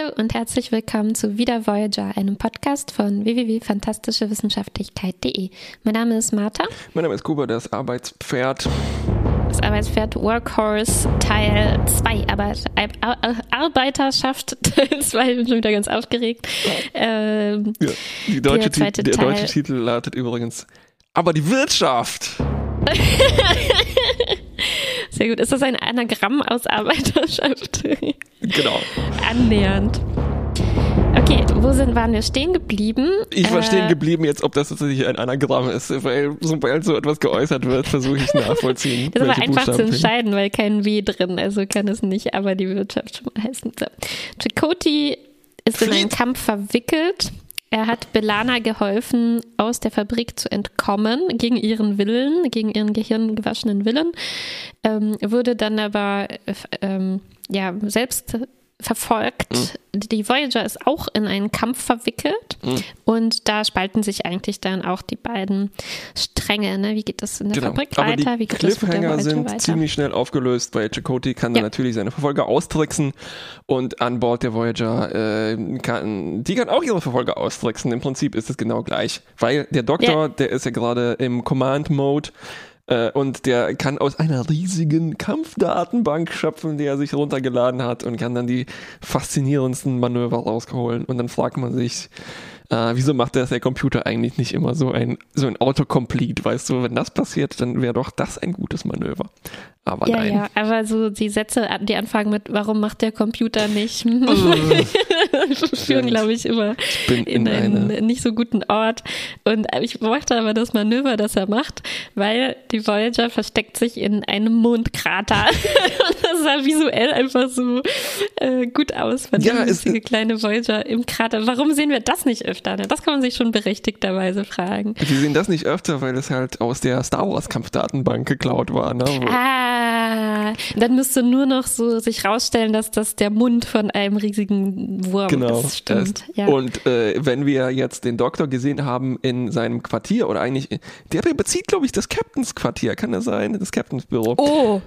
Hallo und herzlich willkommen zu Wieder Voyager, einem Podcast von www.fantastischewissenschaftlichkeit.de. Mein Name ist Martha. Mein Name ist Kuba, das Arbeitspferd. Das Arbeitspferd Workhorse Teil 2, aber Arbeiterschaft Teil 2, ich bin schon wieder ganz aufgeregt. Ähm, ja, die deutsche der, der deutsche Titel lautet übrigens Aber die Wirtschaft. Sehr gut. Ist das ein Anagramm aus Arbeiterschaft? Genau. Annähernd. Okay, wo sind, waren wir stehen geblieben? Ich war äh, stehen geblieben jetzt, ob das tatsächlich ein Anagramm ist, weil sobald so etwas geäußert wird, versuche ich nachvollziehen. das ist aber einfach zu entscheiden, weil kein W drin, also kann es nicht, aber die Wirtschaft schon mal heißen. So. Chakoti ist Fleet. in einen Kampf verwickelt er hat Belana geholfen, aus der Fabrik zu entkommen, gegen ihren Willen, gegen ihren gehirngewaschenen Willen, ähm, wurde dann aber äh, ähm, ja, selbst verfolgt. Mhm. Die Voyager ist auch in einen Kampf verwickelt mhm. und da spalten sich eigentlich dann auch die beiden Stränge. Ne? Wie geht das in der genau. Fabrik Aber weiter? Die Wie geht Cliffhanger das sind weiter? ziemlich schnell aufgelöst, weil Chakoti kann ja. dann natürlich seine Verfolger austricksen und an Bord der Voyager äh, kann, die kann auch ihre Verfolger austricksen. Im Prinzip ist es genau gleich, weil der Doktor, ja. der ist ja gerade im Command-Mode äh, und der kann aus einer riesigen Kampfdatenbank schöpfen, die er sich runtergeladen hat und kann dann die faszinierendsten Manöver rausholen. Und dann fragt man sich, äh, wieso macht das der Computer eigentlich nicht immer so ein, so ein Autocomplete? Weißt du, wenn das passiert, dann wäre doch das ein gutes Manöver. Aber ja, nein. Ja, aber so die Sätze, die anfangen mit, warum macht der Computer nicht? führen, glaube ich, immer ich in, in einen eine... nicht so guten Ort. Und ich mochte aber das Manöver, das er macht, weil die Voyager versteckt sich in einem Mondkrater. Und das sah visuell einfach so äh, gut aus. Ja, es, kleine Voyager im Krater. Warum sehen wir das nicht öfter? Ne? Das kann man sich schon berechtigterweise fragen. Wir sehen das nicht öfter, weil es halt aus der Star Wars Kampfdatenbank geklaut war. Ne? Ah, dann müsste nur noch so sich rausstellen, dass das der Mund von einem riesigen Wurm genau, ist. Stimmt. Ja. Und äh, wenn wir jetzt den Doktor gesehen haben in seinem Quartier oder eigentlich, der bezieht, glaube ich, das Captains Quartier, kann das sein? Das Captains Büro. Oh.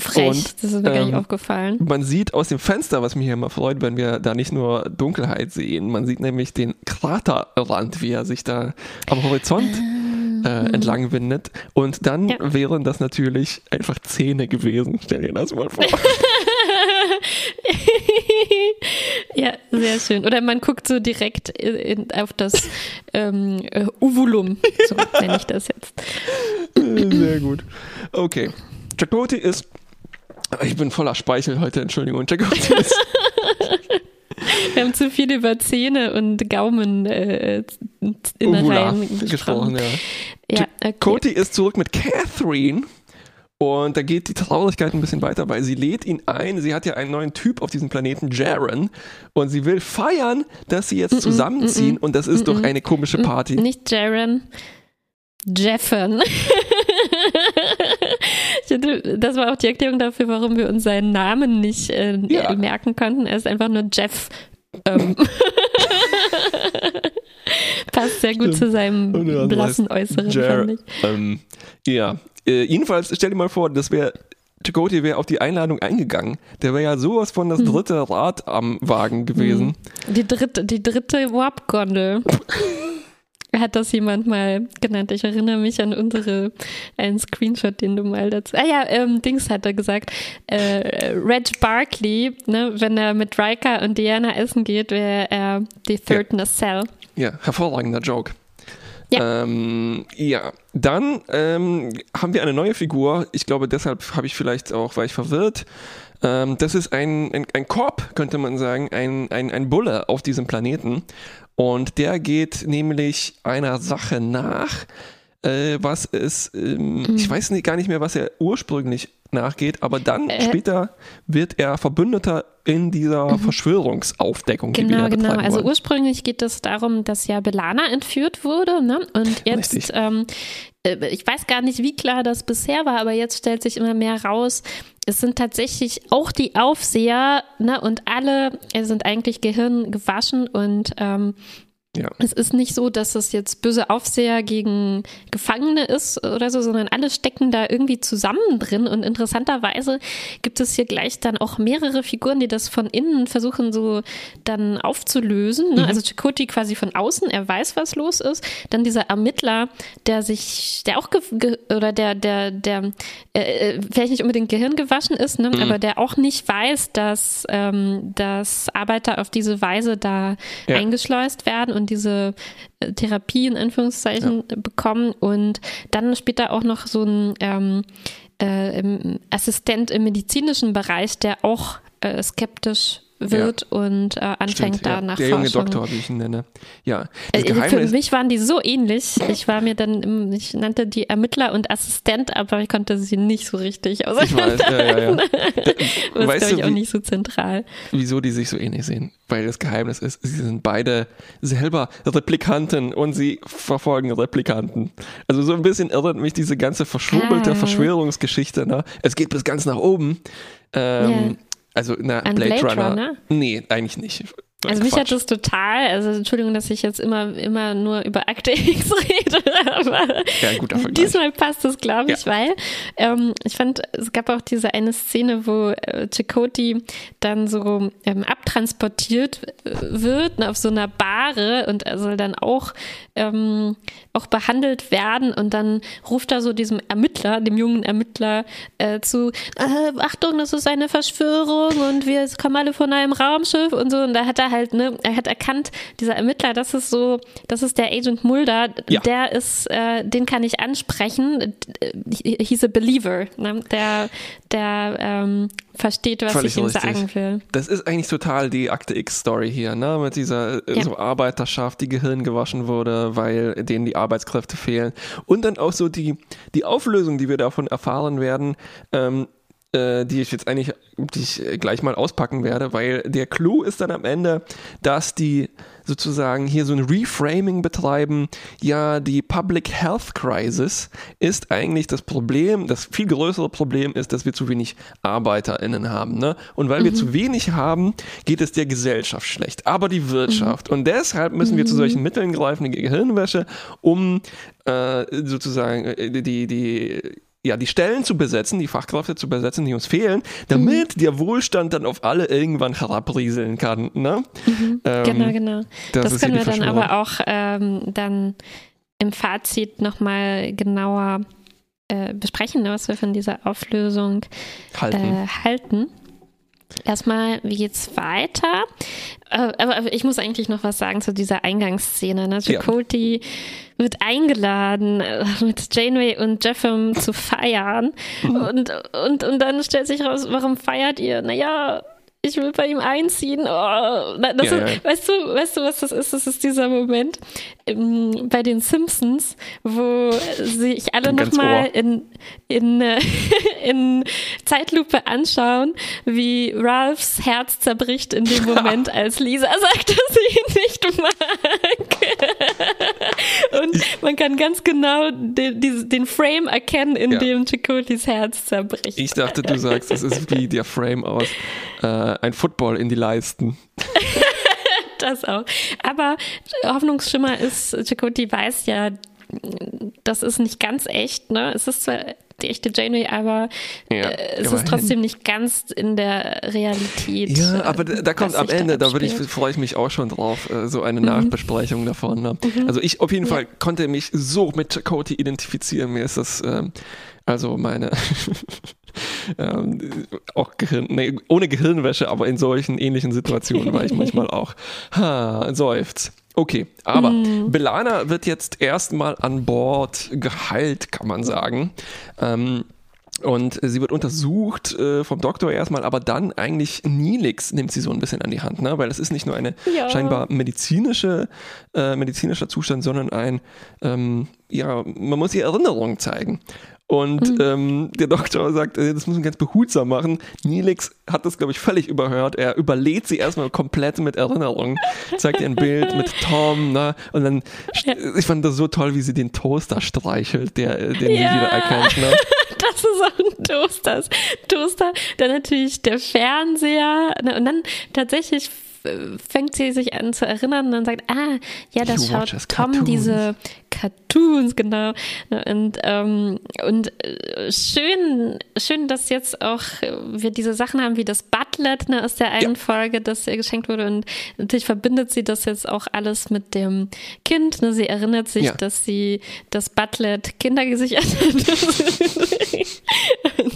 Frech, und, das ist mir ähm, gar nicht ähm, aufgefallen. Man sieht aus dem Fenster, was mich hier immer freut, wenn wir da nicht nur Dunkelheit sehen, man sieht nämlich den Kraterrand, wie er sich da am Horizont äh, mhm. entlang windet. Und dann ja. wären das natürlich einfach Zähne gewesen. Stell dir das mal vor. ja, sehr schön. Oder man guckt so direkt in, auf das ähm, äh, Uvulum, so nenne ich das jetzt. Sehr gut. Okay. Chakoti ist ich bin voller Speichel heute, Entschuldigung. Check out Wir haben zu viel über Zähne und Gaumen äh, Innereien gesprochen. gesprochen ja. ja okay. Cody ist zurück mit Catherine. Und da geht die Traurigkeit ein bisschen weiter, weil sie lädt ihn ein. Sie hat ja einen neuen Typ auf diesem Planeten, Jaren. Und sie will feiern, dass sie jetzt zusammenziehen. Und das ist doch eine komische Party. Nicht Jaren, Jeffen. das war auch die Erklärung dafür, warum wir uns seinen Namen nicht äh, ja. merken konnten. Er ist einfach nur Jeff. Ähm. Passt sehr gut Stimmt. zu seinem blassen Äußeren, Jer fand ich. Ähm, ja, äh, jedenfalls stell dir mal vor, das wäre Chakoti wäre auf die Einladung eingegangen. Der wäre ja sowas von das hm. dritte Rad am Wagen gewesen. Hm. Die dritte, die dritte Warp-Gondel. hat das jemand mal genannt. Ich erinnere mich an unsere, einen Screenshot, den du mal dazu. Ah ja, ähm, Dings hat er gesagt. Äh, Reg Barkley, ne, wenn er mit Riker und Diana essen geht, wäre er die Third ja. Nacelle. Ja, hervorragender Joke. Ja. Ähm, ja, dann ähm, haben wir eine neue Figur. Ich glaube, deshalb habe ich vielleicht auch, war ich verwirrt. Ähm, das ist ein, ein, ein Korb, könnte man sagen, ein, ein, ein Bulle auf diesem Planeten. Und der geht nämlich einer Sache nach, äh, was es, ähm, mhm. ich weiß nicht, gar nicht mehr, was er ursprünglich nachgeht, aber dann äh, später wird er Verbündeter in dieser mhm. Verschwörungsaufdeckung. Genau, genau. Also ursprünglich geht es darum, dass ja Belana entführt wurde, ne? Und jetzt, ähm, äh, ich weiß gar nicht, wie klar das bisher war, aber jetzt stellt sich immer mehr raus, es sind tatsächlich auch die Aufseher, ne? Und alle sind eigentlich Gehirn gewaschen und ähm, Ja. Es ist nicht so, dass es jetzt böse Aufseher gegen Gefangene ist oder so, sondern alle stecken da irgendwie zusammen drin. Und interessanterweise gibt es hier gleich dann auch mehrere Figuren, die das von innen versuchen so dann aufzulösen. Ne? Mhm. Also Chakoti quasi von außen, er weiß, was los ist. Dann dieser Ermittler, der sich, der auch oder der, der, der äh, äh, vielleicht nicht unbedingt Gehirn gewaschen ist, ne? Mhm. aber der auch nicht weiß, dass, ähm, dass Arbeiter auf diese Weise da ja. eingeschleust werden und diese äh, Therapie in Anführungszeichen ja. bekommen. Und dann später auch noch so ein ähm, äh, Assistent im medizinischen Bereich, der auch äh, skeptisch wird ja. und äh, anfängt Stimmt, da ja. nach Der junge Doktor, wie ich ihn nenne. Ja. Das äh, Für mich waren die so ähnlich. Ich war mir dann, ich nannte die Ermittler und Assistent, aber ich konnte sie nicht so richtig auseinanderhalten. Ich weiß, ja, ja, ja. das ist, glaube ich, auch nicht so zentral. Wieso die sich so ähnlich sehen? Weil das Geheimnis ist, sie sind beide selber Replikanten und sie verfolgen Replikanten. Also so ein bisschen irrt mich diese ganze verschwurbelte ah. Verschwörungsgeschichte. Ne? Es geht bis ganz nach oben. Ähm, also, na, Blade, Blade Runner. Runner. Nee, eigentlich nicht. Also mich hat das total, also Entschuldigung, dass ich jetzt immer, immer nur über Akte X rede, aber ja, guter diesmal passt das, glaube ich, ja. weil ähm, ich fand, es gab auch diese eine Szene, wo äh, Chakoti dann so ähm, abtransportiert äh, wird ne, auf so einer Bahre und er soll dann auch, ähm, auch behandelt werden und dann ruft er so diesem Ermittler, dem jungen Ermittler äh, zu, äh, Achtung, das ist eine Verschwörung und wir kommen alle von einem Raumschiff und so und da hat er halt, ne, er hat erkannt, dieser Ermittler, das ist so, das ist der Agent Mulder, ja. der ist, äh, den kann ich ansprechen. He's a believer, ne? der, der ähm, versteht, was Völlig ich ihm sagen will. Das ist eigentlich total die Akte X-Story hier, ne? Mit dieser äh, ja. so Arbeiterschaft, die Gehirn gewaschen wurde, weil denen die Arbeitskräfte fehlen. Und dann auch so die, die Auflösung, die wir davon erfahren werden, ähm, äh, die ich jetzt eigentlich die ich gleich mal auspacken werde, weil der Clou ist dann am Ende, dass die sozusagen hier so ein Reframing betreiben. Ja, die Public Health Crisis ist eigentlich das Problem, das viel größere Problem ist, dass wir zu wenig ArbeiterInnen haben. Ne? Und weil mhm. wir zu wenig haben, geht es der Gesellschaft schlecht, aber die Wirtschaft. Mhm. Und deshalb müssen wir zu solchen mhm. Mitteln greifen, die Gehirnwäsche, um äh, sozusagen äh, die, die ja, die Stellen zu besetzen, die Fachkräfte zu besetzen, die uns fehlen, damit mhm. der Wohlstand dann auf alle irgendwann herabrieseln kann. Ne? Mhm. Ähm, genau, genau. Das, das können wir dann aber auch ähm, dann im Fazit nochmal genauer äh, besprechen, ne, was wir von dieser Auflösung halten. Äh, halten. Erstmal, wie geht's weiter? Äh, aber ich muss eigentlich noch was sagen zu dieser Eingangsszene. Ne? Chakoti ja. wird eingeladen, äh, mit Janeway und Jeffem zu feiern. Mhm. Und, und, und dann stellt sich raus, warum feiert ihr? Naja, ich will bei ihm einziehen. Oh, ja, ist, ja. Weißt du, weißt du, was das ist? Das ist dieser Moment ähm, bei den Simpsons, wo sich alle nochmal in, in, äh, in Zeitlupe anschauen, wie Ralphs Herz zerbricht in dem Moment, als Lisa sagt, dass sie ihn nicht mag. Und man kann ganz genau den, den Frame erkennen, in ja. dem Chicotis Herz zerbricht. Ich dachte, du sagst, das ist wie der Frame aus äh, ein Football in die Leisten. das auch. Aber Hoffnungsschimmer ist, Chakoti weiß ja, das ist nicht ganz echt, ne? Es ist zwar die echte Janeway, aber ja, äh, es ist trotzdem nicht ganz in der Realität. Ja, aber da, da kommt am Ende, da, da ich, freue ich mich auch schon drauf, äh, so eine mhm. Nachbesprechung davon. Ne? Mhm. Also ich auf jeden ja. Fall konnte mich so mit Chakoti identifizieren. Mir ist das, ähm, also meine ähm, auch Gehirn, nee, ohne Gehirnwäsche, aber in solchen ähnlichen Situationen war ich manchmal auch. Ha, seufzt. Okay, aber mm. Belana wird jetzt erstmal an Bord geheilt, kann man sagen. Ähm, und sie wird untersucht äh, vom Doktor erstmal, aber dann eigentlich Nilix nimmt sie so ein bisschen an die Hand, ne? weil es ist nicht nur eine ja. scheinbar medizinische, äh, medizinischer Zustand, sondern ein, ähm, ja, man muss ihr Erinnerungen zeigen. Und mhm. ähm, der Doktor sagt, äh, das muss man ganz behutsam machen. Nilix hat das, glaube ich, völlig überhört. Er überlädt sie erstmal komplett mit Erinnerungen, zeigt ihr ein Bild mit Tom, ne? Und dann, ja. ich fand das so toll, wie sie den Toaster streichelt, der, äh, den ja. wieder erkennt, ne? Das ist auch ein Toaster. Toaster, dann natürlich der Fernseher. Ne? Und dann tatsächlich fängt sie sich an zu erinnern und dann sagt, ah, ja, das schaut Tom Cartoons. diese Cartoons, genau. Und, ähm, und äh, schön, schön, dass jetzt auch wir diese Sachen haben wie das Butlet ne, aus der einen ja. Folge, das ihr geschenkt wurde. Und natürlich verbindet sie das jetzt auch alles mit dem Kind. Ne? Sie erinnert sich, ja. dass sie das Butlet Kinder gesichert hat.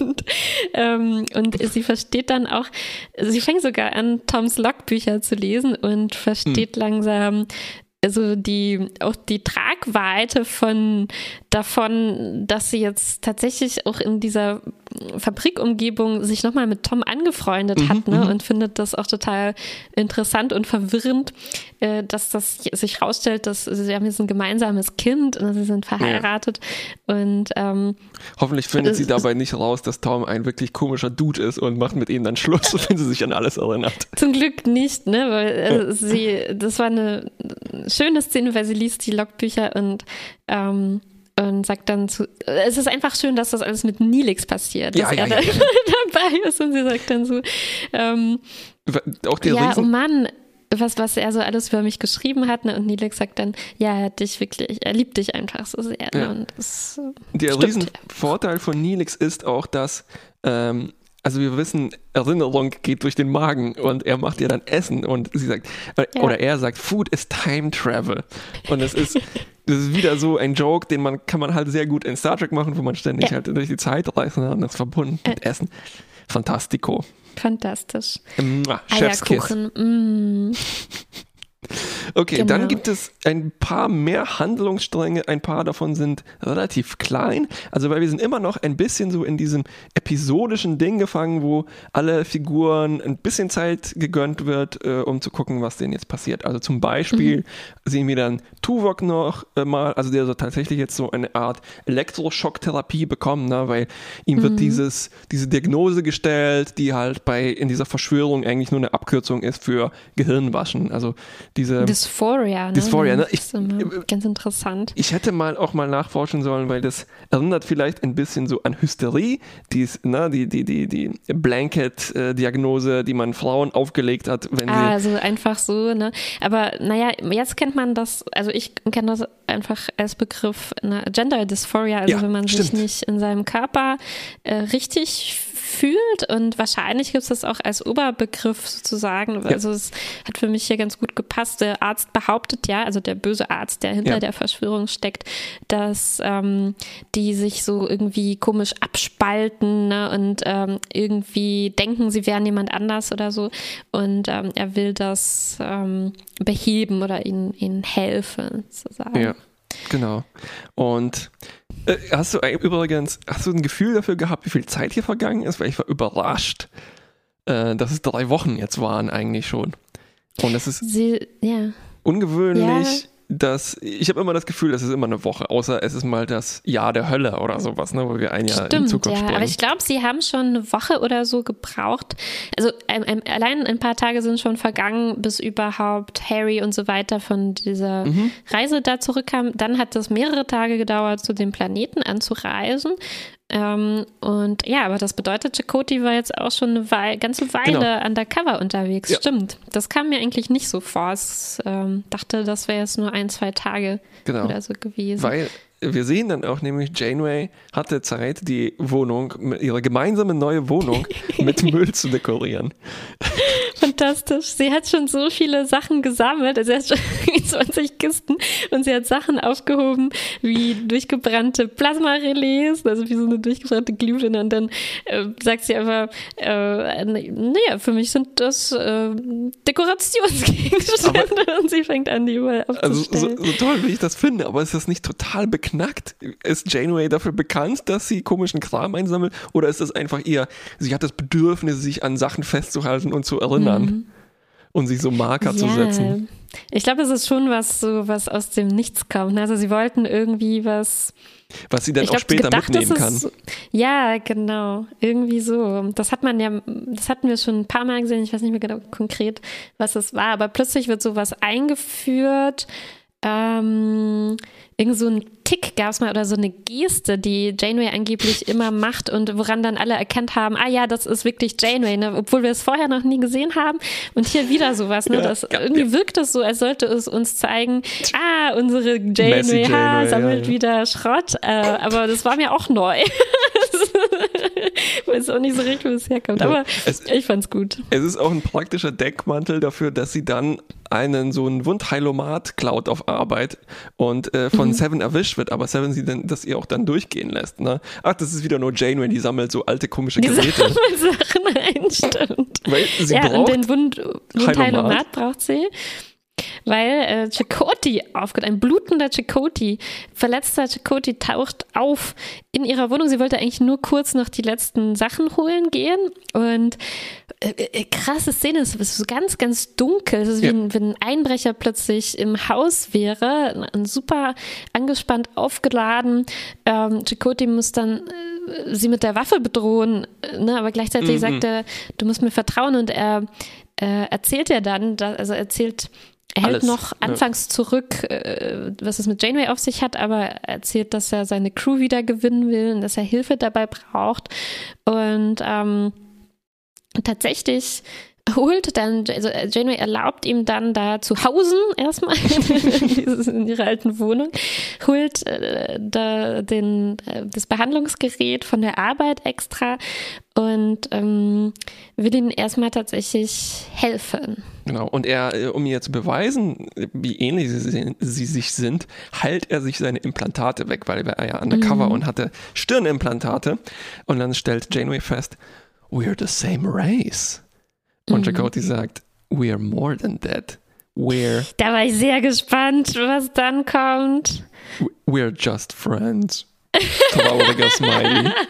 und, ähm, und sie versteht dann auch, sie fängt sogar an, Toms Logbücher zu lesen und versteht hm. langsam, also die auch die Tragweite von davon, dass sie jetzt tatsächlich auch in dieser Fabrikumgebung sich nochmal mit Tom angefreundet mhm, hat ne? Mhm. und findet das auch total interessant und verwirrend, äh, dass das sich herausstellt, dass sie haben jetzt ein gemeinsames Kind und sie sind verheiratet ja. und ähm, hoffentlich findet sie dabei nicht raus, dass Tom ein wirklich komischer Dude ist und macht mit ihnen dann Schluss, wenn sie sich an alles erinnert. Zum Glück nicht, ne, weil äh, sie das war eine schöne Szene, weil sie liest die Logbücher und ähm, und sagt dann zu, es ist einfach schön, dass das alles mit Nilix passiert, ja, dass ja, er ja, dabei ist und sie sagt dann so, ähm, auch der ja, Riesen oh Mann, was, was er so alles über mich geschrieben hat, ne? und Nilix sagt dann, ja, er hat dich wirklich, er liebt dich einfach so sehr. Ne? Und das, der stimmt. Riesenvorteil von Nilix ist auch, dass ähm, also wir wissen, Erinnerung geht durch den Magen und er macht ihr dann Essen und sie sagt, ja. oder er sagt, Food is Time Travel. Und es ist, das ist wieder so ein Joke, den man, kann man halt sehr gut in Star Trek machen, wo man ständig ja. halt durch die Zeit reist und das verbunden mit äh. Essen. Fantastico. Fantastisch. Mua, Eierkuchen. Mm. Okay, genau. dann gibt es ein paar mehr Handlungsstränge, ein paar davon sind relativ klein, also weil wir sind immer noch ein bisschen so in diesem episodischen Ding gefangen, wo alle Figuren ein bisschen Zeit gegönnt wird, äh, um zu gucken, was denen jetzt passiert. Also zum Beispiel mhm. sehen wir dann Tuvok noch äh, mal, also der so tatsächlich jetzt so eine Art Elektroschocktherapie bekommen, ne, weil ihm mhm. wird dieses, diese Diagnose gestellt, die halt bei in dieser Verschwörung eigentlich nur eine Abkürzung ist für Gehirnwaschen. Also diese Dysphoria, ne? Dysphoria, ne? Ich, ganz interessant. Ich hätte mal auch mal nachforschen sollen, weil das erinnert vielleicht ein bisschen so an Hysterie, die ist, ne, die, die, die, die Blanket-Diagnose, die man Frauen aufgelegt hat, wenn ah, sie. Also einfach so, ne? Aber naja, jetzt kennt man das, also ich kenne das einfach als Begriff ne, Gender Dysphoria, also ja, wenn man stimmt. sich nicht in seinem Körper äh, richtig fühlt und wahrscheinlich gibt es das auch als Oberbegriff sozusagen. Ja. Also es hat für mich hier ganz gut gepasst. Der Arzt behauptet ja, also der böse Arzt, der hinter ja. der Verschwörung steckt, dass ähm, die sich so irgendwie komisch abspalten ne, und ähm, irgendwie denken, sie wären jemand anders oder so. Und ähm, er will das ähm, beheben oder ihnen, ihnen helfen, sozusagen. Ja. Genau. Und äh, hast du übrigens, hast du ein Gefühl dafür gehabt, wie viel Zeit hier vergangen ist? Weil ich war überrascht, äh, dass es drei Wochen jetzt waren eigentlich schon. Und das ist Sie, ja. ungewöhnlich dass ich habe immer das Gefühl, es ist immer eine Woche, außer es ist mal das Jahr der Hölle oder sowas, ne, wo wir ein Jahr Stimmt, in Zukunft ja, springen. aber ich glaube, sie haben schon eine Woche oder so gebraucht. Also ein, ein, allein ein paar Tage sind schon vergangen, bis überhaupt Harry und so weiter von dieser mhm. Reise da zurückkam. Dann hat es mehrere Tage gedauert, zu dem Planeten anzureisen. Ähm, und ja, aber das bedeutet, Chakoti war jetzt auch schon eine Weile, ganze Weile genau. undercover unterwegs. Ja. Stimmt. Das kam mir eigentlich nicht so vor. Ich ähm, dachte, das wäre jetzt nur ein, zwei Tage genau. oder so gewesen. Weil wir sehen dann auch nämlich, Janeway hatte Zeit, die Wohnung, ihre gemeinsame neue Wohnung mit Müll zu dekorieren. Fantastisch. Sie hat schon so viele Sachen gesammelt. Also sie hat schon 20 Kisten und sie hat Sachen aufgehoben wie durchgebrannte Plasmarelais, also wie so eine durchgebrannte Glühbirne. Und dann äh, sagt sie einfach, äh, naja, für mich sind das äh, Dekorationsgegenstände. Aber, und sie fängt an, die überall aufzustellen. Also so, so toll, wie ich das finde, aber ist das nicht total beknackt? Ist Janeway dafür bekannt, dass sie komischen Kram einsammelt? Oder ist das einfach ihr, sie hat das Bedürfnis, sich an Sachen festzuhalten und zu erinnern? Erinnern mhm. und sich so Marker ja. zu setzen. Ich glaube, es ist schon was, so was aus dem Nichts kommt. Also sie wollten irgendwie was. Was sie dann glaub, auch später gedacht, mitnehmen kann. Ist, ja, genau. Irgendwie so. Das hat man ja, das hatten wir schon ein paar Mal gesehen. Ich weiß nicht mehr genau konkret, was es war. Aber plötzlich wird sowas eingeführt ähm, irgend so ein Tick gab es mal oder so eine Geste, die Janeway angeblich immer macht und woran dann alle erkannt haben, ah ja, das ist wirklich Janeway, ne? obwohl wir es vorher noch nie gesehen haben. Und hier wieder sowas, ne? Das, ja, irgendwie wirkt es so, als sollte es uns zeigen, ah, unsere Janeway, ha, sammelt ja, ja. wieder Schrott. Äh, aber das war mir auch neu. Weiß auch nicht so richtig, wo es herkommt. Aber es, ich fand's gut. Es ist auch ein praktischer Deckmantel dafür, dass sie dann einen so einen Wundheilomat klaut auf Arbeit und äh, von mhm. Seven erwischt wird, aber Seven sie dann, das ihr auch dann durchgehen lässt. Ne? Ach, das ist wieder nur Janeway, die sammelt so alte komische Geräte. Die sammelt Sachen ein, stimmt. Weil sie ja, braucht und den Wund Wundheilomat braucht sie weil äh, Chakoti aufgeht, ein blutender Chakoti, verletzter Chakoti taucht auf in ihrer Wohnung. Sie wollte eigentlich nur kurz noch die letzten Sachen holen gehen und äh, äh, krasse Szene, es ist so ganz, ganz dunkel. Es ist wie ja. ein, wenn ein Einbrecher plötzlich im Haus wäre, super angespannt aufgeladen. Ähm, Chakoti muss dann äh, sie mit der Waffe bedrohen, ne? aber gleichzeitig mhm. sagt er, du musst mir vertrauen und er äh, erzählt er dann, da, also erzählt er hält Alles, noch anfangs ja. zurück, äh, was es mit Janeway auf sich hat, aber erzählt, dass er seine Crew wieder gewinnen will und dass er Hilfe dabei braucht. Und ähm, tatsächlich holt dann, also Janeway erlaubt ihm dann da zu hausen erstmal in ihrer alten Wohnung, holt äh, da den, äh, das Behandlungsgerät von der Arbeit extra und ähm, will ihnen erstmal tatsächlich helfen. Genau, und er, äh, um ihr zu beweisen, wie ähnlich sie, sie sich sind, heilt er sich seine Implantate weg, weil er ja undercover mhm. und hatte Stirnimplantate. Und dann stellt Janeway fest, we're the same race. Und mhm. Chakotay sagt, we're more than that. We're. Da war ich sehr gespannt, was dann kommt. We're just friends. Trauriger Smiley.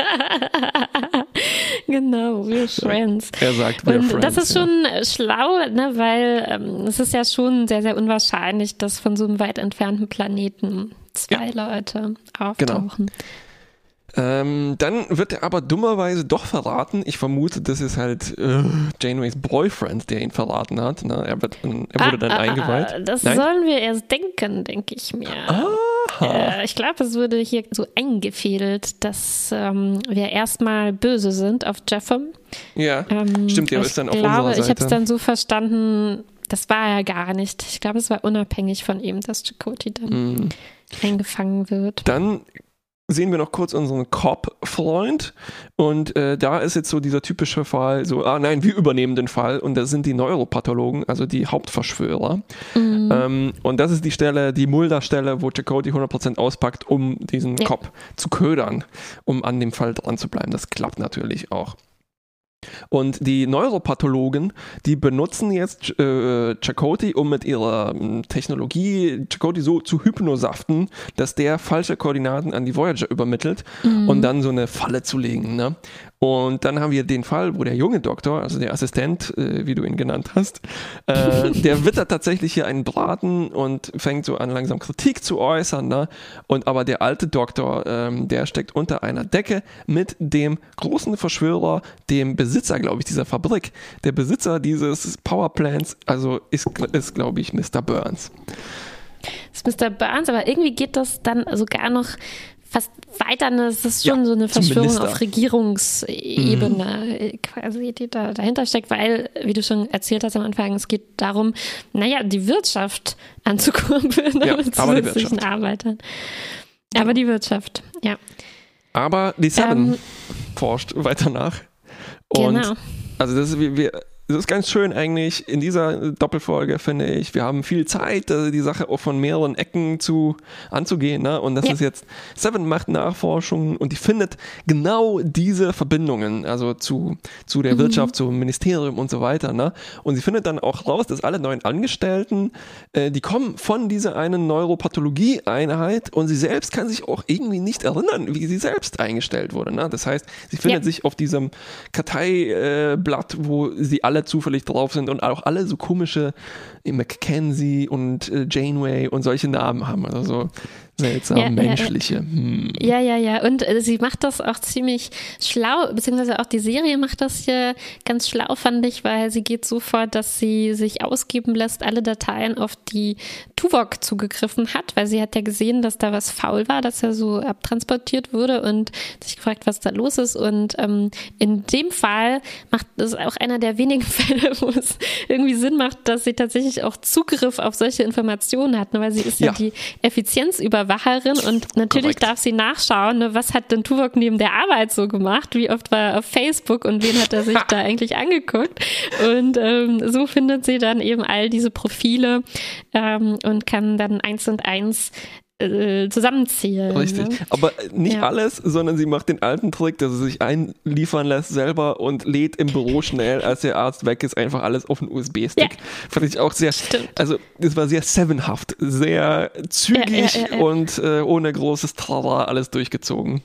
Genau, we're friends. Er sagt, we're Und friends. Das ist schon ja. schlau, ne, weil ähm, es ist ja schon sehr, sehr unwahrscheinlich, dass von so einem weit entfernten Planeten zwei ja. Leute genau. auftauchen. Genau. Ähm, dann wird er aber dummerweise doch verraten. Ich vermute, das ist halt äh, Janeways Boyfriend, der ihn verraten hat. Na, er, wird, er wurde ah, dann ah, ah eingeweiht. Ah, das Nein? sollen wir erst denken, denke ich mir. Äh, ich glaube, es wurde hier so eingefädelt, dass ähm, wir erstmal böse sind auf Jeffem. Ja, ähm, stimmt, er ist dann auf glaube, unserer Seite. Ich habe es dann so verstanden, das war er gar nicht. Ich glaube, es war unabhängig von ihm, dass Chakoti dann mm. eingefangen wird. Dann sehen wir noch kurz unseren Cop-Freund und äh, da ist jetzt so dieser typische Fall, so, ah nein, wir übernehmen den Fall und das sind die Neuropathologen, also die Hauptverschwörer. Mhm. Ähm, und das ist die Stelle, die Mulder-Stelle, wo Chakotay 100% auspackt, um diesen ja. Cop zu ködern, um an dem Fall dran zu bleiben. Das klappt natürlich auch. Und die Neuropathologen, die benutzen jetzt äh, Chakoti, um mit ihrer äh, Technologie Chakoti so zu hypnosaften, dass der falsche Koordinaten an die Voyager übermittelt mhm. und dann so eine Falle zu legen. Ne? Und dann haben wir den Fall, wo der junge Doktor, also der Assistent, äh, wie du ihn genannt hast, äh, der wittert tatsächlich hier einen Braten und fängt so an, langsam Kritik zu äußern. Ne? Und aber der alte Doktor, ähm, der steckt unter einer Decke mit dem großen Verschwörer, dem Besitzer, glaube ich, dieser Fabrik. Der Besitzer dieses Powerplants, also ist, ist glaube ich, Mr. Burns. Das ist Mr. Burns, aber irgendwie geht das dann sogar noch fast weiter, das ist schon ja, so eine Verschwörung auf Regierungsebene mhm. quasi, die da dahinter steckt, weil, wie du schon erzählt hast am Anfang, es geht darum, naja, die Wirtschaft anzukurbeln ja, mit zusätzlichen Arbeitern. Aber die Wirtschaft, ja. Aber die Seven ähm, forscht weiter nach. Und genau. Also das ist, wie wir es ist ganz schön eigentlich in dieser Doppelfolge, finde ich. Wir haben viel Zeit, äh, die Sache auch von mehreren Ecken zu, anzugehen. Ne? Und das ja. ist jetzt, Seven macht Nachforschungen und die findet genau diese Verbindungen, also zu, zu der mhm. Wirtschaft, zum Ministerium und so weiter. Ne? Und sie findet dann auch raus, dass alle neuen Angestellten, äh, die kommen von dieser einen Neuropathologie-Einheit und sie selbst kann sich auch irgendwie nicht erinnern, wie sie selbst eingestellt wurde. Ne? Das heißt, sie findet ja. sich auf diesem Karteiblatt, äh, wo sie alle alle zufällig drauf sind und auch alle so komische Mackenzie und äh, Janeway und solche Namen haben. Also so seltsam ja, menschliche. Hm. Ja, ja, ja. Und äh, sie macht das auch ziemlich schlau, beziehungsweise auch die Serie macht das hier ganz schlau, fand ich, weil sie geht so vor, dass sie sich ausgeben lässt, alle Dateien auf die Tuvok zugegriffen hat, weil sie hat ja gesehen, dass da was faul war, dass er so abtransportiert wurde und sich gefragt, was da los ist. Und ähm, in dem Fall macht es auch einer der wenigen Fälle, wo es irgendwie Sinn macht, dass sie tatsächlich auch Zugriff auf solche Informationen hat, ne? weil sie ist ja, ja die Effizienzüberwacherin und natürlich Korrekt. darf sie nachschauen, ne? was hat denn Tuvok neben der Arbeit so gemacht, wie oft war er auf Facebook und wen hat er sich da eigentlich angeguckt und ähm, so findet sie dann eben all diese Profile ähm, und kann dann eins und eins äh, zusammenzählen. Richtig. Ne? Aber nicht ja. alles, sondern sie macht den alten Trick, dass sie sich einliefern lässt selber und lädt im Büro schnell, als der Arzt weg ist, einfach alles auf einen USB-Stick. Ja. Fand ich auch sehr, Stimmt. also es war sehr sevenhaft, sehr zügig ja, und äh, ohne großes Trara alles durchgezogen.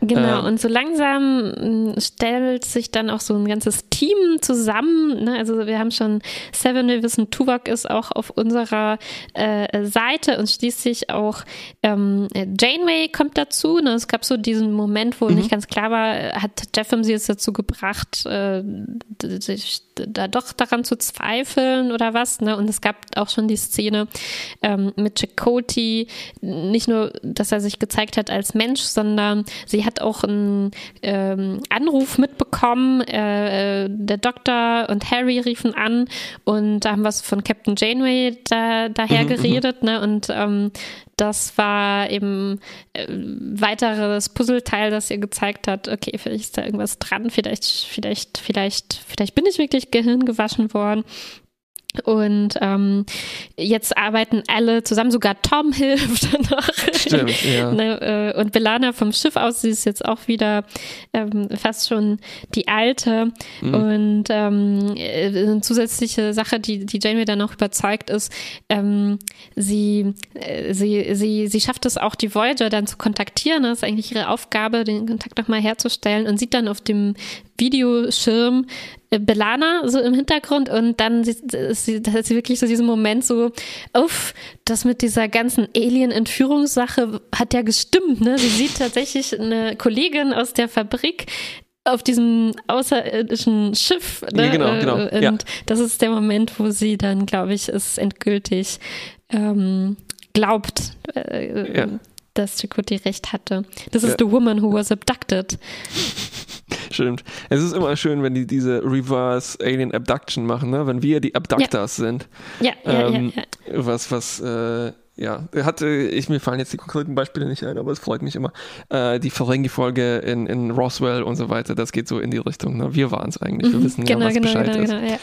Genau, ähm, und so langsam mm, stellt sich dann auch so ein ganzes Team zusammen. Ne? Also wir haben schon Seven, wir wissen, Tuvok ist auch auf unserer äh, Seite und schließlich auch ähm, Janeway kommt dazu. Ne? Es gab so diesen Moment, wo mhm. nicht ganz klar war, hat Jeffem sie jetzt dazu gebracht, äh, sich da doch daran zu zweifeln oder was. Ne? Und es gab auch schon die Szene ähm, mit Chakoti, nicht nur, dass er sich gezeigt hat als Mensch, sondern sie hat auch einen ähm, Anruf mitbekommen. Äh, äh, der Doktor und Harry riefen an und da haben wir von Captain Janeway da, daher mhm, mhm, geredet. Ne? Und ähm, das war eben äh, weiteres Puzzleteil, das ihr gezeigt hat, okay, vielleicht ist da irgendwas dran, vielleicht, vielleicht, vielleicht, vielleicht bin ich wirklich Gehirn gewaschen worden. Und ähm, jetzt arbeiten alle zusammen, sogar Tom hilft noch. Stimmt, ja. ne, äh, und Belana vom Schiff aus, sie ist jetzt auch wieder ähm, fast schon die Alte. Mhm. Und ähm, äh, eine zusätzliche Sache, die, die Janeway dann auch überzeugt ist, ähm, sie, äh, sie, sie, sie schafft es auch, die Voyager dann zu kontaktieren. Das ist eigentlich ihre Aufgabe, den Kontakt nochmal herzustellen und sieht dann auf dem Videoschirm Belana so im Hintergrund und dann ist sie, hat sie wirklich so diesen Moment so, uff, das mit dieser ganzen Alien-Entführungssache hat ja gestimmt, ne? Sie sieht tatsächlich eine Kollegin aus der Fabrik, auf diesem außerirdischen Schiff. Ne? Genau, genau. Und ja. das ist der Moment, wo sie dann, glaube ich, es endgültig ähm, glaubt, äh, ja. Dass Chakoti recht hatte. This is the woman who was abducted. Stimmt. Es ist immer schön, wenn die diese Reverse Alien Abduction machen, ne? wenn wir die Abductors ja. sind. Ja, ja, ähm, ja, ja, Was, was, äh, ja, hatte ich, mir fallen jetzt die konkreten Beispiele nicht ein, aber es freut mich immer. Äh, die Ferengi-Folge in, in Roswell und so weiter, das geht so in die Richtung. Ne? Wir waren es eigentlich, wir mhm, wissen genau, ja, was genau, Bescheid genau, ist. Genau, ja.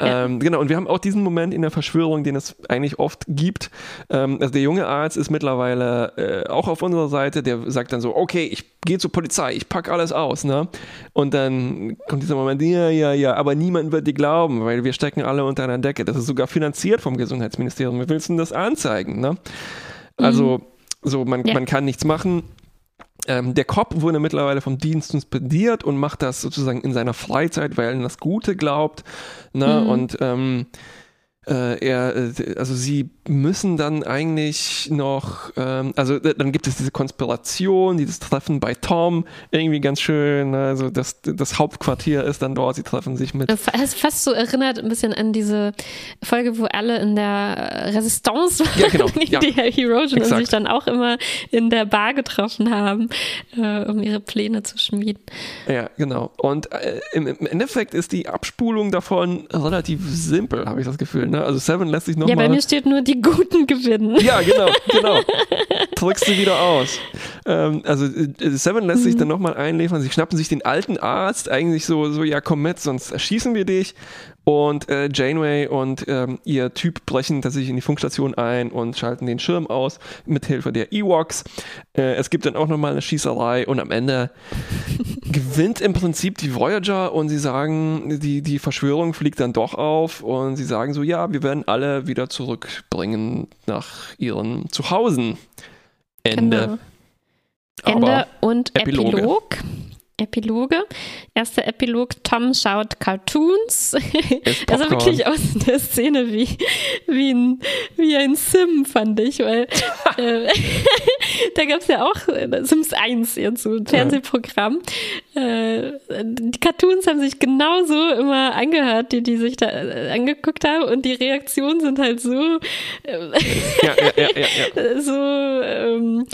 Ähm, genau, und wir haben auch diesen Moment in der Verschwörung, den es eigentlich oft gibt. Ähm, also der junge Arzt ist mittlerweile äh, auch auf unserer Seite, der sagt dann so, okay, ich gehe zur Polizei, ich packe alles aus, ne? Und dann kommt dieser Moment, ja, ja, ja, aber niemand wird dir glauben, weil wir stecken alle unter einer Decke. Das ist sogar finanziert vom Gesundheitsministerium. Wie willst du denn das anzeigen, ne? Also, mhm. so, man, ja. man kann nichts machen. Ähm, der Cop wurde mittlerweile vom Dienst suspendiert und macht das sozusagen in seiner Freizeit, weil er an das Gute glaubt. Ne? Mhm. Und ähm, äh, er, äh, also sie müssen dann eigentlich noch, ähm, also dann gibt es diese Konspiration, dieses Treffen bei Tom, irgendwie ganz schön, ne? also das, das Hauptquartier ist dann dort, sie treffen sich mit. Es fast so erinnert ein bisschen an diese Folge, wo alle in der Resistance waren, ja, genau. ja. die Herogen und sich dann auch immer in der Bar getroffen haben, äh, um ihre Pläne zu schmieden. Ja, genau. Und äh, im, im, Endeffekt ist die Abspulung davon relativ simpel, habe ich das Gefühl. Ne? Also Seven lässt sich nochmal... Ja, mal bei mir steht nur die Guten gewinnen. Ja, genau, genau. Drückst du wieder aus. Ähm, also äh, Seven lässt mhm. sich dann nochmal einliefern. Sie schnappen sich den alten Arzt, eigentlich so, so ja komm mit, sonst erschießen wir dich. Und äh, Janeway und ähm, ihr Typ brechen tatsächlich in die Funkstation ein und schalten den Schirm aus mit Hilfe der Ewoks. Äh, es gibt dann auch nochmal eine Schießerei und am Ende gewinnt im Prinzip die Voyager und sie sagen, die, die Verschwörung fliegt dann doch auf und sie sagen so, ja, wir werden alle wieder zurückbringen nach ihren Zuhausen. Ende. Genau. Ende und Epiloge. Epilog. Epiloge. Erster Epilog, Tom schaut Cartoons. Also wirklich aus der Szene wie, wie, ein, wie ein Sim, fand ich, weil äh, da gab es ja auch äh, Sims 1 jetzt so ein Fernsehprogramm. Äh, die Cartoons haben sich genauso immer angehört, die, die sich da äh, angeguckt haben und die Reaktionen sind halt so äh, ja, ja, ja, so ähm,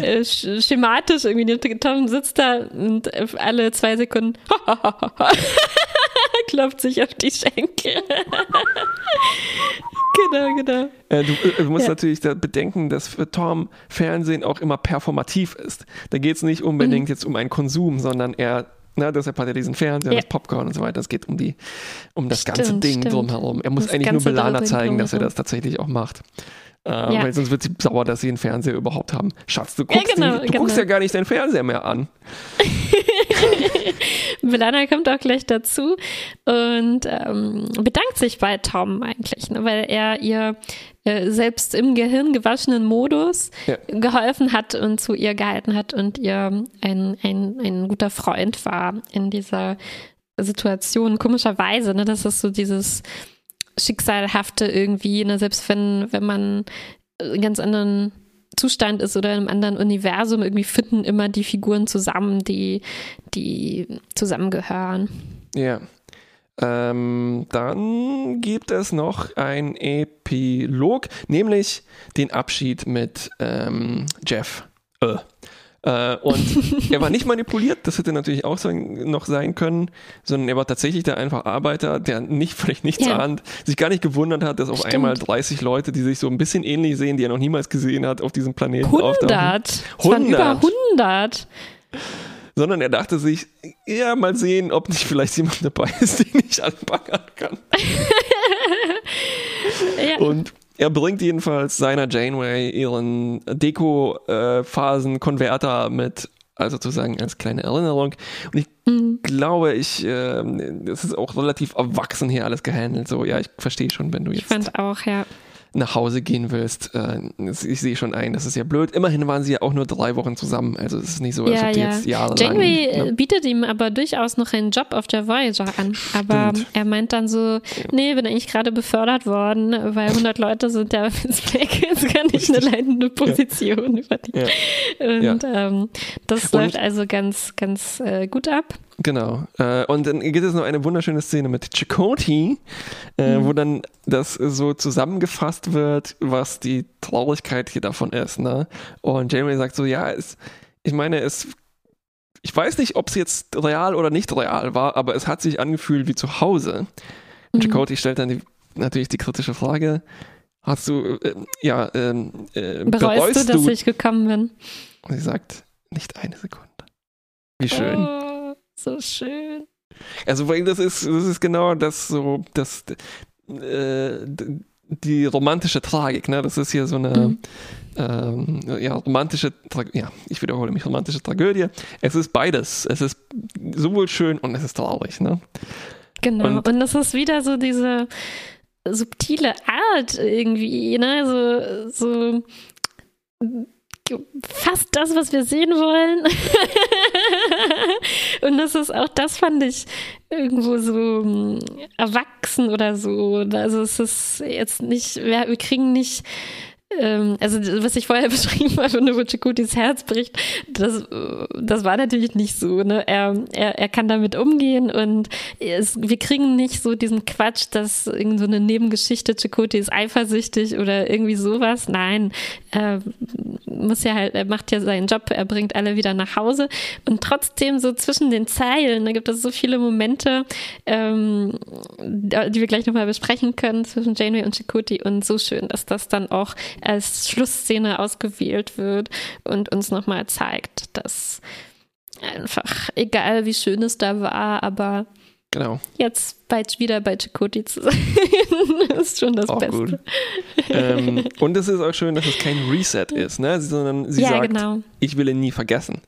äh, schematisch irgendwie. Tom sitzt da und alle zwei Sekunden klopft sich auf die Schenkel. genau, genau. Äh, du, äh, du, musst ja. natürlich bedenken, dass für Tom Fernsehen auch immer performativ ist. Da geht es nicht unbedingt mhm. jetzt um einen Konsum, sondern eher na, deshalb hat er diesen Fernseher, ja. das Popcorn und so weiter. Es geht um, die, um das stimmt, ganze Ding stimmt. drumherum. Er muss das eigentlich nur Belana zeigen, dass er das tatsächlich auch macht. Äh, ja. Weil sonst wird sie sauer, dass sie einen Fernseher überhaupt haben. Schatz, du guckst, ja, genau, den, du genau. guckst ja gar nicht deinen Fernseher mehr an. Belana kommt auch gleich dazu und ähm, bedankt sich bei Tom eigentlich, ne, weil er ihr äh, selbst im Gehirn gewaschenen Modus ja. geholfen hat und zu ihr gehalten hat und ihr ein, ein, ein guter Freund war in dieser Situation. Komischerweise, ne, das ist so dieses Schicksalhafte irgendwie, ne? selbst wenn, wenn man einen ganz anderen Zustand ist oder in einem anderen Universum, irgendwie finden immer die Figuren zusammen, die, die zusammengehören. Ja. Ähm, dann gibt es noch ein Epilog, nämlich den Abschied mit ähm, Jeff. Äh. Äh, und er war nicht manipuliert, das hätte natürlich auch sein, noch sein können, sondern er war tatsächlich der einfach Arbeiter, der nicht völlig nichts ja. ahnt, sich gar nicht gewundert hat, dass auf Stimmt. einmal 30 Leute, die sich so ein bisschen ähnlich sehen, die er noch niemals gesehen hat, auf diesem Planeten 100. auftauchen. 100! Über 100! Sondern er dachte sich, ja, mal sehen, ob nicht vielleicht jemand dabei ist, den ich anbaggern kann. ja. Und er bringt jedenfalls seiner Janeway ihren Deko-Phasen-Konverter mit, also sozusagen als kleine Erinnerung. Und ich mhm. glaube, ich, äh, das ist auch relativ erwachsen hier alles gehandelt. So, ja, ich verstehe schon, wenn du jetzt. Ich fand auch, ja nach Hause gehen willst. Äh, ich sehe schon ein, das ist ja blöd. Immerhin waren sie ja auch nur drei Wochen zusammen. Also es ist nicht so, als ja, ob die ja. jetzt jahrelang... Janeway ne? bietet ihm aber durchaus noch einen Job auf der Voyager an. Aber Stimmt. er meint dann so, nee, bin eigentlich gerade befördert worden, weil 100 Leute sind ja ins Weg. Jetzt kann ich eine leitende Position ja. übernehmen. Und ähm, das Und läuft also ganz, ganz äh, gut ab. Genau. Äh, und dann gibt es noch eine wunderschöne Szene mit Chakoti, äh, mhm. wo dann das so zusammengefasst wird, was die Traurigkeit hier davon ist. Ne? Und Jamie sagt so, ja, es, ich meine, es ich weiß nicht, ob es jetzt real oder nicht real war, aber es hat sich angefühlt wie zu Hause. Und mhm. Chakoti stellt dann die, natürlich die kritische Frage, hast du, äh, ja, ähm, äh, bereust, du, dass ich gekommen bin? Und sie sagt, nicht eine Sekunde. Wie schön. Oh. So schön. Also, weil das ist, das ist genau das so, das, äh, die romantische Tragik, ne? Das ist hier so eine, mhm. ähm, ja, romantische, ja, ich wiederhole mich, romantische Tragödie. Es ist beides. Es ist sowohl schön und es ist traurig, ne? Genau. Und, und das ist wieder so diese subtile Art irgendwie, ne? So, so fast das, was wir sehen wollen. und das ist auch, das fand ich irgendwo so hm, erwachsen oder so. Also es ist jetzt nicht, wir, wir kriegen nicht ähm, also was ich vorher beschrieben habe, nur wo Chikutis Herz bricht, das, das war natürlich nicht so. Ne? Er, er, er kann damit umgehen und es, wir kriegen nicht so diesen Quatsch, dass irgend so eine Nebengeschichte, Chikuti ist eifersüchtig oder irgendwie sowas. Nein, er muss ja halt, er macht ja seinen Job, er bringt alle wieder nach Hause und trotzdem so zwischen den Zeilen, da gibt es so viele Momente, ähm, die wir gleich nochmal besprechen können zwischen Janeway und Chikuti und so schön, dass das dann auch als Schlussszene ausgewählt wird und uns nochmal zeigt, dass einfach, egal wie schön es da war, aber Genau. Jetzt bald wieder bei Chakoti zu sein, ist schon das auch Beste. Gut. ähm, und es ist auch schön, dass es kein Reset ist, ne? sondern sie ja, sagt, genau. ich will ihn nie vergessen.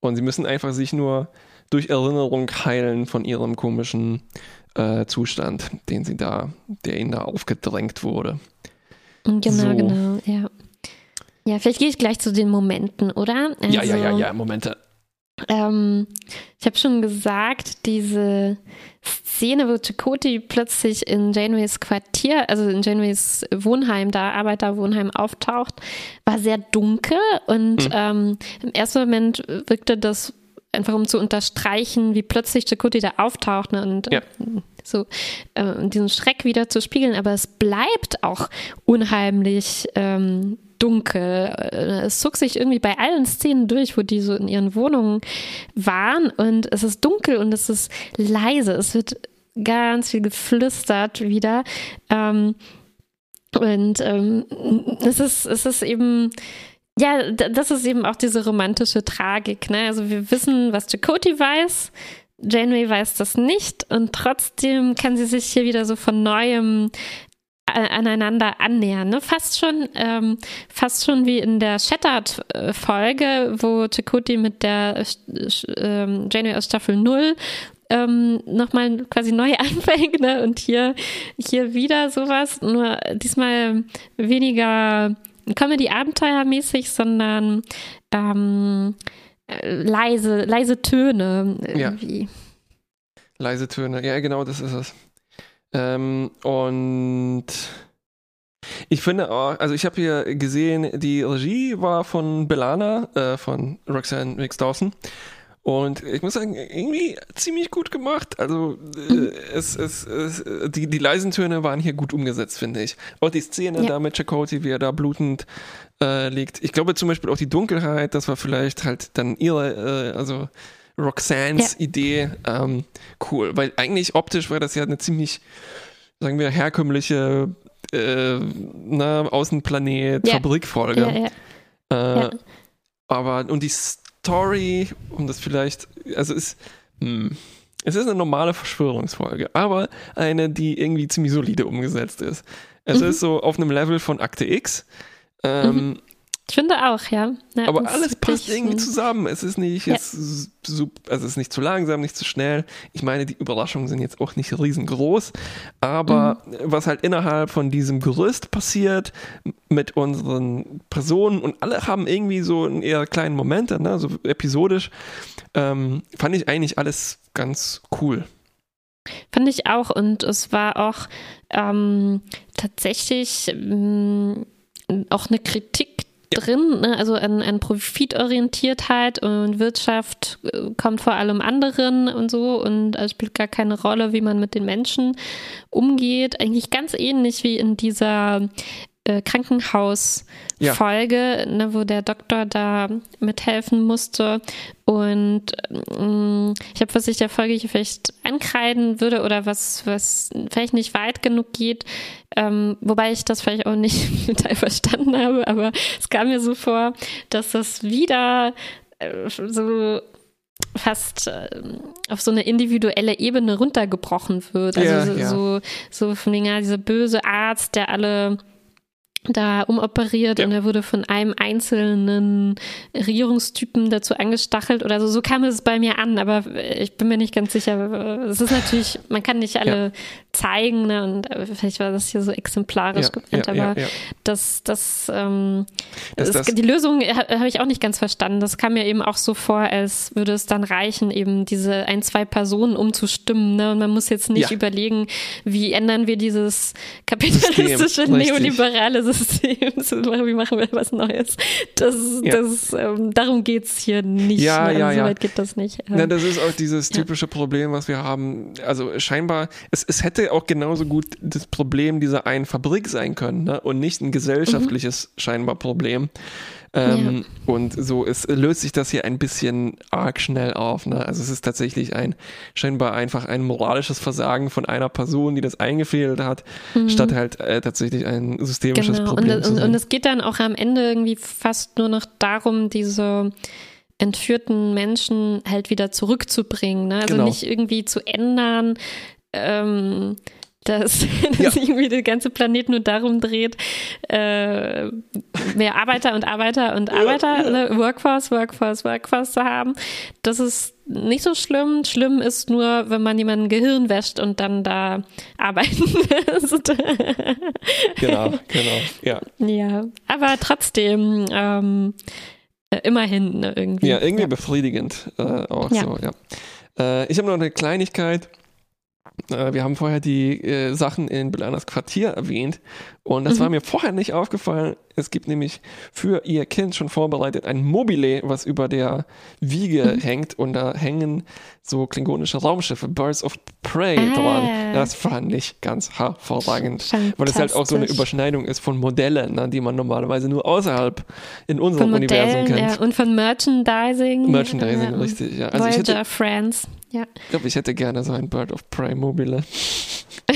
Und sie müssen einfach sich nur durch Erinnerung heilen von ihrem komischen äh, Zustand, den sie da, der ihnen da aufgedrängt wurde. Genau, so. genau, ja. Ja, vielleicht gehe ich gleich zu den Momenten, oder? Also, ja, ja, ja, also ja, Momente. ähm, ich habe schon gesagt, diese Szene, wo Chakoti plötzlich in Janeways Quartier, also in Janeways Wohnheim, da Arbeiterwohnheim auftaucht, war sehr dunkel und mhm. ähm, im ersten Moment wirkte das einfach um zu unterstreichen, wie plötzlich Chakoti da auftaucht ne, und ja. So äh, diesen Schreck wieder zu spiegeln, aber es bleibt auch unheimlich ähm, dunkel. Äh, es zog sich irgendwie bei allen Szenen durch, wo die so in ihren Wohnungen waren und es ist dunkel und es ist leise. Es wird ganz viel geflüstert wieder. Ähm, und ähm, es, ist, es ist eben, ja, das ist eben auch diese romantische Tragik. Ne? Also wir wissen, was Chakoti weiß. Janeway weiß das nicht und trotzdem kann sie sich hier wieder so von neuem aneinander annähern. Ne? Fast schon, ähm, fast schon wie in der Shattered-Folge, wo Chakoti mit der ähm, Janeway aus Staffel 0 ähm, nochmal quasi neu anfängt. Ne? Und hier, hier wieder sowas, nur diesmal weniger Comedy-Abenteuermäßig, sondern ähm, leise, leise Töne irgendwie. Ja. Leise Töne, ja, genau, das ist es. Ähm, und ich finde auch, also ich habe hier gesehen, die Regie war von Belana, äh, von Roxanne Mix Dawson. Und ich muss sagen, irgendwie ziemlich gut gemacht. Also äh, mhm. es, es, es, die, die leisen Töne waren hier gut umgesetzt, finde ich. Auch die Szene ja. da mit Chakoti, wie er da blutend äh, liegt. Ich glaube zum Beispiel auch die Dunkelheit, das war vielleicht halt dann ihre, äh, also Roxannes ja. Idee ähm, cool, weil eigentlich optisch war das ja eine ziemlich, sagen wir, herkömmliche äh, ne, Außenplanet-Fabrikfolge. Ja, äh, aber, und die Story, um das vielleicht, also ist, hm, es ist eine normale Verschwörungsfolge, aber eine, die irgendwie ziemlich solide umgesetzt ist. Es mhm. ist so auf einem Level von Akte X. Ähm, mhm. Ich finde auch, ja. ja aber alles passt irgendwie zusammen. Es ist nicht, ja. es, also es ist nicht zu langsam, nicht zu schnell. Ich meine, die Überraschungen sind jetzt auch nicht riesengroß, aber mhm. was halt innerhalb von diesem Gerüst passiert mit unseren Personen und alle haben irgendwie so einen eher kleinen Momente, ne, so episodisch, ähm, fand ich eigentlich alles ganz cool. Fand ich auch und es war auch ähm, tatsächlich ähm, auch eine Kritik drin, ne? also an, an Profitorientiertheit und Wirtschaft äh, kommt vor allem anderen und so und es spielt gar keine Rolle, wie man mit den Menschen umgeht. Eigentlich ganz ähnlich wie in dieser äh, Krankenhausfolge, ja. ne, wo der Doktor da mithelfen musste. Und ähm, ich habe, was ich der Folge hier vielleicht ankreiden würde oder was, was vielleicht nicht weit genug geht, ähm, wobei ich das vielleicht auch nicht total verstanden habe, aber es kam mir so vor, dass das wieder äh, so fast äh, auf so eine individuelle Ebene runtergebrochen wird. Also ja, so, ja. so, so von den, ja, dieser böse Arzt, der alle da umoperiert ja. und er wurde von einem einzelnen Regierungstypen dazu angestachelt oder so. So kam es bei mir an, aber ich bin mir nicht ganz sicher. Es ist natürlich, man kann nicht alle ja. zeigen ne? und vielleicht war das hier so exemplarisch ja, gemeint, aber das, das, ähm, das, das, die Lösung habe ich auch nicht ganz verstanden. Das kam mir eben auch so vor, als würde es dann reichen, eben diese ein, zwei Personen umzustimmen ne? und man muss jetzt nicht überlegen, wie ändern wir dieses kapitalistische, neoliberale System Systems wie machen wir was Neues. Das, ja. das, ähm, darum geht es hier nicht. Ja, also ja, so weit geht das nicht. Ja. das ist auch dieses typische Problem, was wir haben. Also scheinbar, es, es hätte auch genauso gut das Problem dieser einen Fabrik sein können ne? und nicht ein gesellschaftliches mhm. scheinbar Problem. Ähm, ja. Und so es löst sich das hier ein bisschen arg schnell auf. Ne? Also es ist tatsächlich ein scheinbar einfach ein moralisches Versagen von einer Person, die das eingefehlt hat, mhm. statt halt äh, tatsächlich ein systemisches genau. Problem. Und, zu und, und es geht dann auch am Ende irgendwie fast nur noch darum, diese entführten Menschen halt wieder zurückzubringen. Ne? Also genau. nicht irgendwie zu ändern. Ähm, dass, dass ja. irgendwie der ganze Planet nur darum dreht, äh, mehr Arbeiter und Arbeiter und Arbeiter, ja, ja. Ne, Workforce, Workforce, Workforce zu haben. Das ist nicht so schlimm. Schlimm ist nur, wenn man jemanden Gehirn wäscht und dann da arbeiten lässt. genau, genau, ja. Ja, aber trotzdem, ähm, äh, immerhin ne, irgendwie. Ja, irgendwie befriedigend äh, auch so, ja. Äh, ich habe noch eine Kleinigkeit. Äh, wir haben vorher die äh, Sachen in Belanas Quartier erwähnt und das mhm. war mir vorher nicht aufgefallen. Es gibt nämlich für ihr Kind schon vorbereitet ein Mobile, was über der Wiege mhm. hängt und da hängen so klingonische Raumschiffe, Birds of Prey ah. dran. Das fand ich ganz hervorragend, weil es halt auch so eine Überschneidung ist von Modellen, ne, die man normalerweise nur außerhalb in unserem von Universum kennt. Ja, und von Merchandising. Merchandising, ja, richtig, ja. Also Voyager ich hätte, Friends. Ja. Ich glaube, ich hätte gerne so ein Bird of Prey Mobile.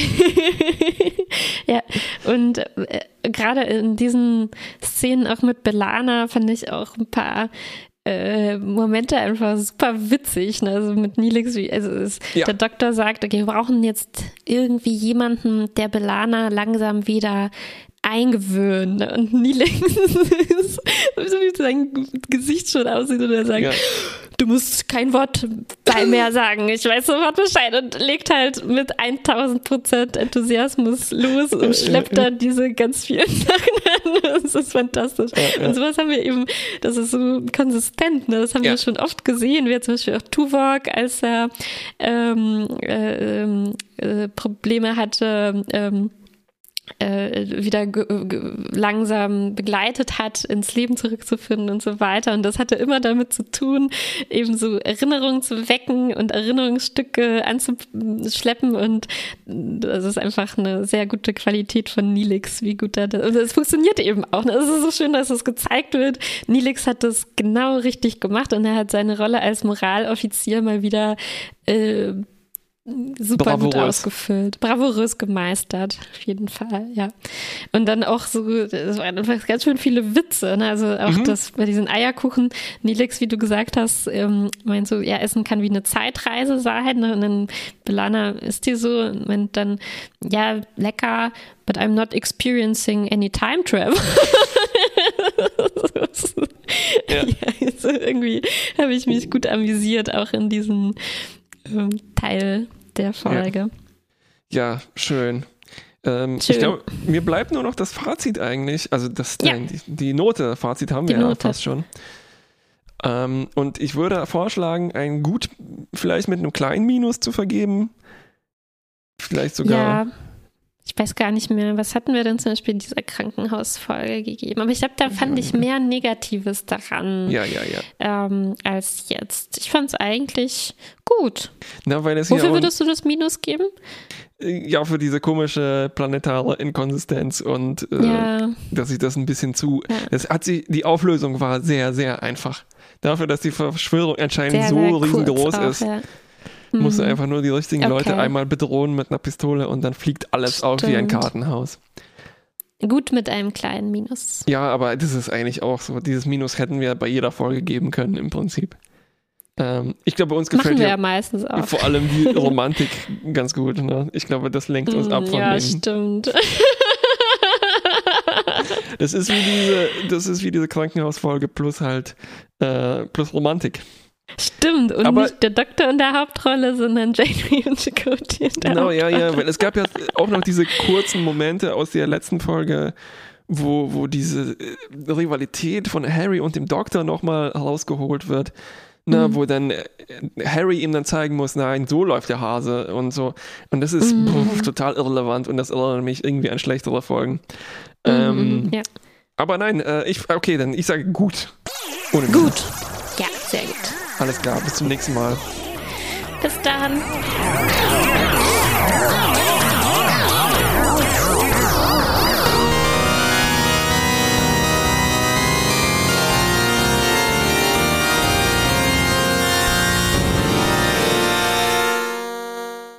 ja, und äh, gerade in diesen Szenen auch mit Belana fand ich auch ein paar äh, Momente einfach super witzig. Ne? Also mit Nilix, wie, also es, ja. der Doktor sagt, okay, wir brauchen jetzt irgendwie jemanden, der Belana langsam wieder eingewöhnt. Ne? Und Nilix ist, so wie sein Gesicht schon aussieht und er sagt, ja du musst kein Wort mehr sagen. Ich weiß sofort Bescheid und legt halt mit 1000 Prozent Enthusiasmus los und schleppt dann diese ganz vielen Sachen an. Das ist fantastisch. Und sowas haben wir eben, das ist so konsistent, ne? das haben ja. wir schon oft gesehen, wie zum Beispiel auch Tuvok, als er ähm, äh, ähm, äh, Probleme hatte, ähm, äh, wieder langsam begleitet hat, ins Leben zurückzufinden und so weiter. Und das hatte immer damit zu tun, eben so Erinnerungen zu wecken und Erinnerungsstücke anzuschleppen. Und das ist einfach eine sehr gute Qualität von Nilix, wie gut er das. Und es funktioniert eben auch. Es ist so schön, dass es gezeigt wird. Nilix hat das genau richtig gemacht und er hat seine Rolle als Moraloffizier mal wieder äh, super Bravourös. gut ausgefüllt, bravourös gemeistert, auf jeden Fall, ja. Und dann auch so, es waren einfach ganz schön viele Witze, ne? also auch mhm. das bei diesen Eierkuchen, Nilix, wie du gesagt hast, ähm, meinst du, ja, Essen kann wie eine Zeitreise sein, ne? und dann Belana ist die so, und meint dann, ja, lecker, but I'm not experiencing any time travel. ja. ja also irgendwie habe ich mich gut amüsiert, auch in diesen Teil der Folge. Ja, ja schön. Ähm, schön. Ich glaube, mir bleibt nur noch das Fazit eigentlich. Also das, ja. die, die, Note, Fazit haben die wir Note. ja fast schon. Ähm, und ich würde vorschlagen, ein gut vielleicht mit einem kleinen Minus zu vergeben. Vielleicht sogar. Ja ich weiß gar nicht mehr, was hatten wir denn zum Beispiel in dieser Krankenhausfolge gegeben? Aber ich glaube, da fand ich mehr Negatives daran ja, ja, ja. Ähm, als jetzt. Ich fand es eigentlich gut. Na, weil es Wofür ja würdest du das Minus geben? Äh, ja, für diese komische planetare Inkonsistenz und äh, ja. dass ich das ein bisschen zu. Ja. Das hat sie, die Auflösung war sehr, sehr einfach. Dafür, dass die Verschwörung anscheinend sehr, so sehr riesengroß auch, ist. Ja Mhm. Musst du einfach nur die richtigen okay. Leute einmal bedrohen mit einer Pistole und dann fliegt alles Stimmt. auf wie ein Kartenhaus. Gut mit einem kleinen Minus. Ja, aber das ist eigentlich auch so. Dieses Minus hätten wir bei jeder Folge geben können im Prinzip. Ähm, ich glaube, uns gefällt ja, ja meistens auch. vor allem die Romantik ganz gut. Ne? Ich glaube, das lenkt uns ab von Ja, den, stimmt. das ist wie diese, das ist wie diese Krankenhausfolge plus halt äh, plus Romantik. Stimmt, und aber, nicht der Doktor in der Hauptrolle, sondern Janeway und Chakotay in der Genau, ja, ja, weil es gab ja auch noch diese kurzen Momente aus der letzten Folge, wo, wo diese äh, Rivalität von Harry und dem Doktor nochmal herausgeholt wird. Ne, mhm. wo dann äh, Harry ihm dann zeigen muss, nein, so läuft der Hase und so. Und das ist mhm. pff, total irrelevant und das erinnert mich irgendwie an schlechtere Folgen. Mhm, ähm, ja. Aber nein, äh, ich, okay, dann ich sage gut. Ohne gut. Ja, sehr gut. Alles klar, bis zum nächsten Mal. Bis dann.